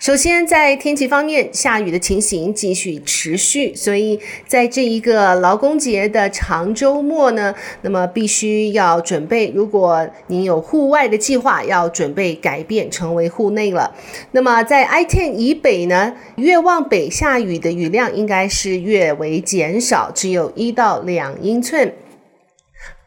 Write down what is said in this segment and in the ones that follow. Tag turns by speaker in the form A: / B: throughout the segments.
A: 首先，在天气方面，下雨的情形继续持续，所以在这一个劳工节的长周末呢，那么必须要准备，如果您有户外的计划，要准备改变成为户内了。那么在 I ten 以北呢，越往北下雨的雨量应该是越为减少，只有一到两英寸。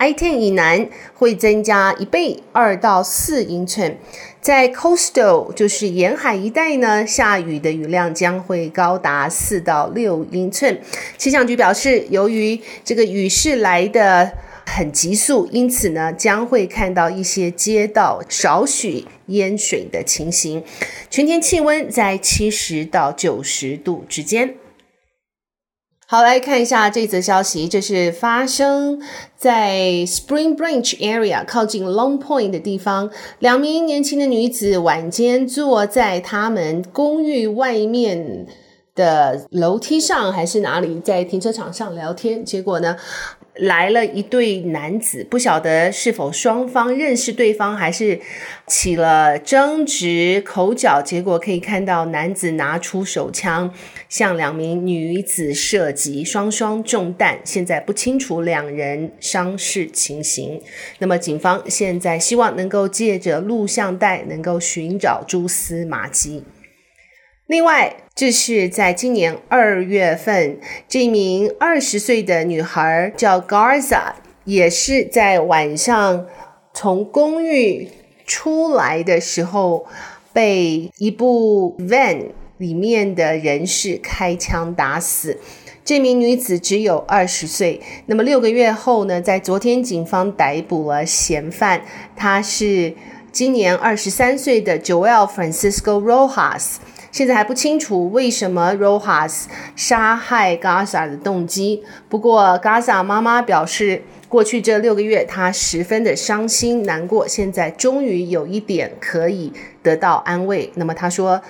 A: I-10 以南会增加一倍，二到四英寸。在 Coastal，就是沿海一带呢，下雨的雨量将会高达四到六英寸。气象局表示，由于这个雨势来得很急速，因此呢，将会看到一些街道少许淹水的情形。全天气温在七十到九十度之间。好，来看一下这则消息，这是发生在 Spring Branch area 靠近 Long Point 的地方，两名年轻的女子晚间坐在他们公寓外面的楼梯上，还是哪里，在停车场上聊天，结果呢，来了一对男子，不晓得是否双方认识对方，还是起了争执口角。结果可以看到，男子拿出手枪向两名女子射击，双双中弹。现在不清楚两人伤势情形。那么警方现在希望能够借着录像带，能够寻找蛛丝马迹。另外，这是在今年二月份，这名二十岁的女孩叫 Garza，也是在晚上从公寓出来的时候，被一部 van 里面的人士开枪打死。这名女子只有二十岁。那么六个月后呢，在昨天警方逮捕了嫌犯，她是今年二十三岁的 Joel Francisco Rojas。现在还不清楚为什么 Rojas 杀害 Gaza 的动机。不过 Gaza 妈妈表示，过去这六个月她十分的伤心难过，现在终于有一点可以得到安慰。那么她说，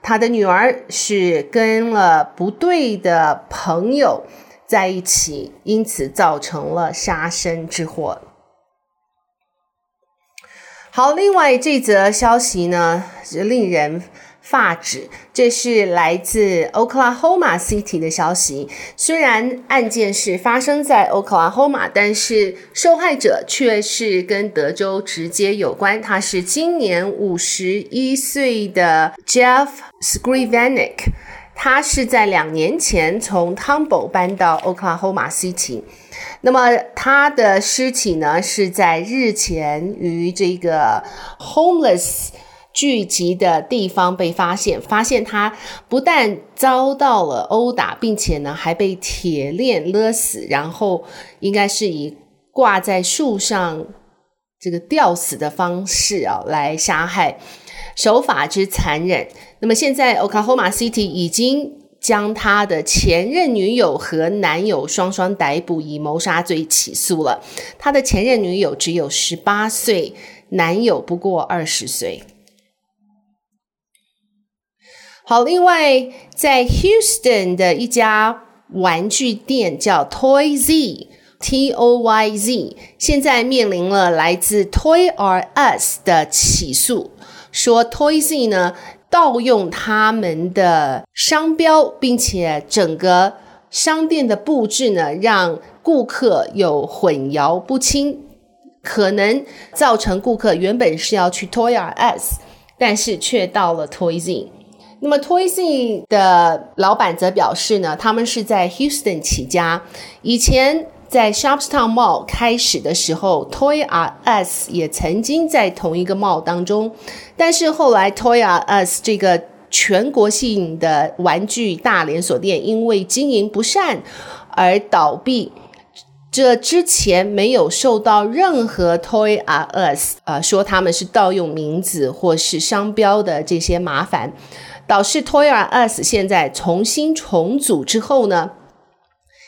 A: 她的女儿是跟了不对的朋友在一起，因此造成了杀身之祸。好，另外这则消息呢，是令人。发指，这是来自 Oklahoma City 的消息。虽然案件是发生在 Oklahoma，但是受害者却是跟德州直接有关。他是今年五十一岁的 Jeff Scrivanik，他是在两年前从 Humboldt 搬到 Oklahoma City。那么他的尸体呢，是在日前于这个 Homeless。聚集的地方被发现，发现他不但遭到了殴打，并且呢还被铁链勒死，然后应该是以挂在树上这个吊死的方式啊来杀害，手法之残忍。那么现在 Oklahoma City 已经将他的前任女友和男友双双逮捕，以谋杀罪起诉了。他的前任女友只有十八岁，男友不过二十岁。好，另外在 Houston 的一家玩具店叫 Toy-Z，T O Y Z，现在面临了来自 Toy R Us 的起诉，说 Toy-Z 呢盗用他们的商标，并且整个商店的布置呢让顾客有混淆不清，可能造成顾客原本是要去 Toy R Us，但是却到了 Toy-Z。那么，Toy-Z 的老板则表示呢，他们是在 Houston 起家，以前在 Shopstown Mall 开始的时候，Toy R Us 也曾经在同一个 mall 当中，但是后来 Toy R Us 这个全国性的玩具大连锁店因为经营不善而倒闭，这之前没有受到任何 Toy R Us 呃说他们是盗用名字或是商标的这些麻烦。导致 Toy R Us 现在重新重组之后呢，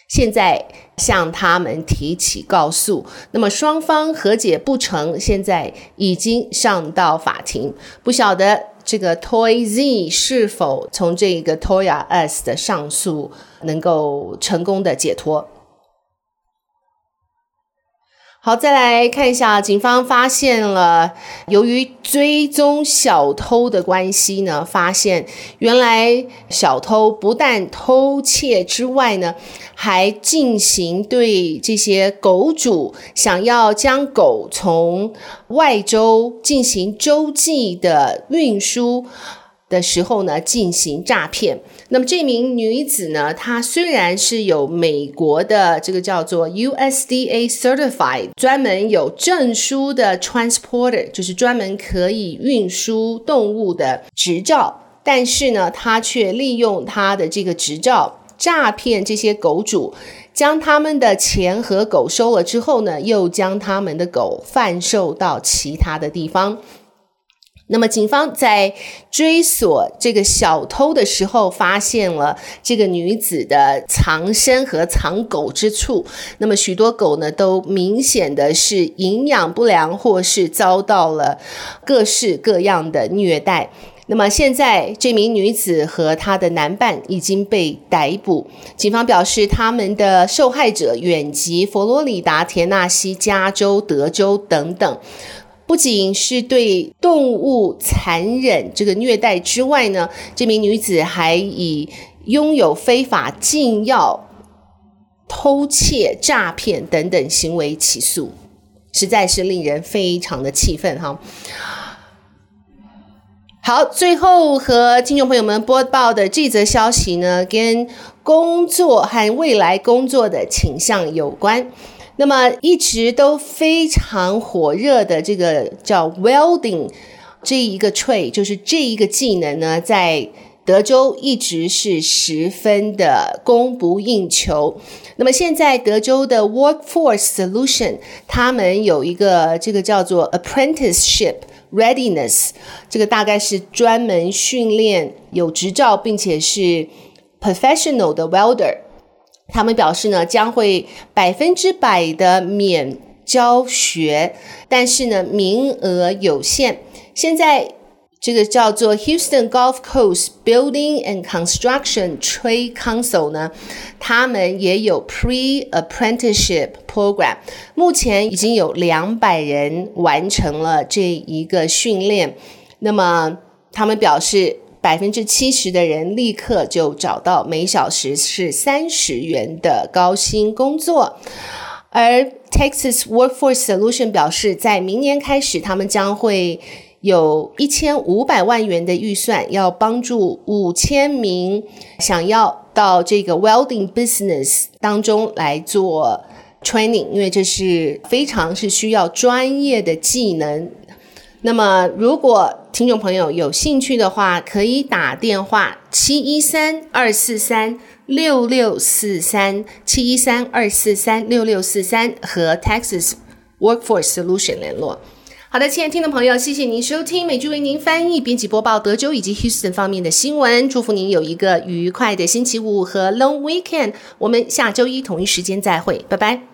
A: 现在向他们提起告诉。那么双方和解不成，现在已经上到法庭，不晓得这个 Toy Z 是否从这个 Toy US 的上诉能够成功的解脱。好，再来看一下，警方发现了，由于追踪小偷的关系呢，发现原来小偷不但偷窃之外呢，还进行对这些狗主想要将狗从外州进行洲际的运输。的时候呢，进行诈骗。那么这名女子呢，她虽然是有美国的这个叫做 USDA Certified 专门有证书的 transporter，就是专门可以运输动物的执照，但是呢，她却利用她的这个执照诈骗这些狗主，将他们的钱和狗收了之后呢，又将他们的狗贩售到其他的地方。那么，警方在追索这个小偷的时候，发现了这个女子的藏身和藏狗之处。那么，许多狗呢，都明显的是营养不良，或是遭到了各式各样的虐待。那么，现在这名女子和她的男伴已经被逮捕。警方表示，他们的受害者远及佛罗里达、田纳西、加州、德州等等。不仅是对动物残忍这个虐待之外呢，这名女子还以拥有非法禁药、偷窃、诈骗等等行为起诉，实在是令人非常的气愤哈。好，最后和听众朋友们播报的这则消息呢，跟工作和未来工作的倾向有关。那么一直都非常火热的这个叫 welding 这一个 trade，就是这一个技能呢，在德州一直是十分的供不应求。那么现在德州的 Workforce Solution，他们有一个这个叫做 apprenticeship readiness，这个大概是专门训练有执照并且是 professional 的 welder。他们表示呢，将会百分之百的免教学，但是呢，名额有限。现在这个叫做 Houston Gulf Coast Building and Construction Trade Council 呢，他们也有 Pre-Apprenticeship Program，目前已经有两百人完成了这一个训练。那么他们表示。百分之七十的人立刻就找到每小时是三十元的高薪工作，而 Texas Workforce Solution 表示，在明年开始，他们将会有一千五百万元的预算，要帮助五千名想要到这个 welding business 当中来做 training，因为这是非常是需要专业的技能。那么，如果听众朋友有兴趣的话，可以打电话七一三二四三六六四三七一三二四三六六四三和 Texas Workforce Solution 联络。好的，亲爱的听众朋友，谢谢您收听美剧为您翻译、编辑播报德州以及 Houston 方面的新闻。祝福您有一个愉快的星期五和 Long Weekend。我们下周一同一时间再会，拜拜。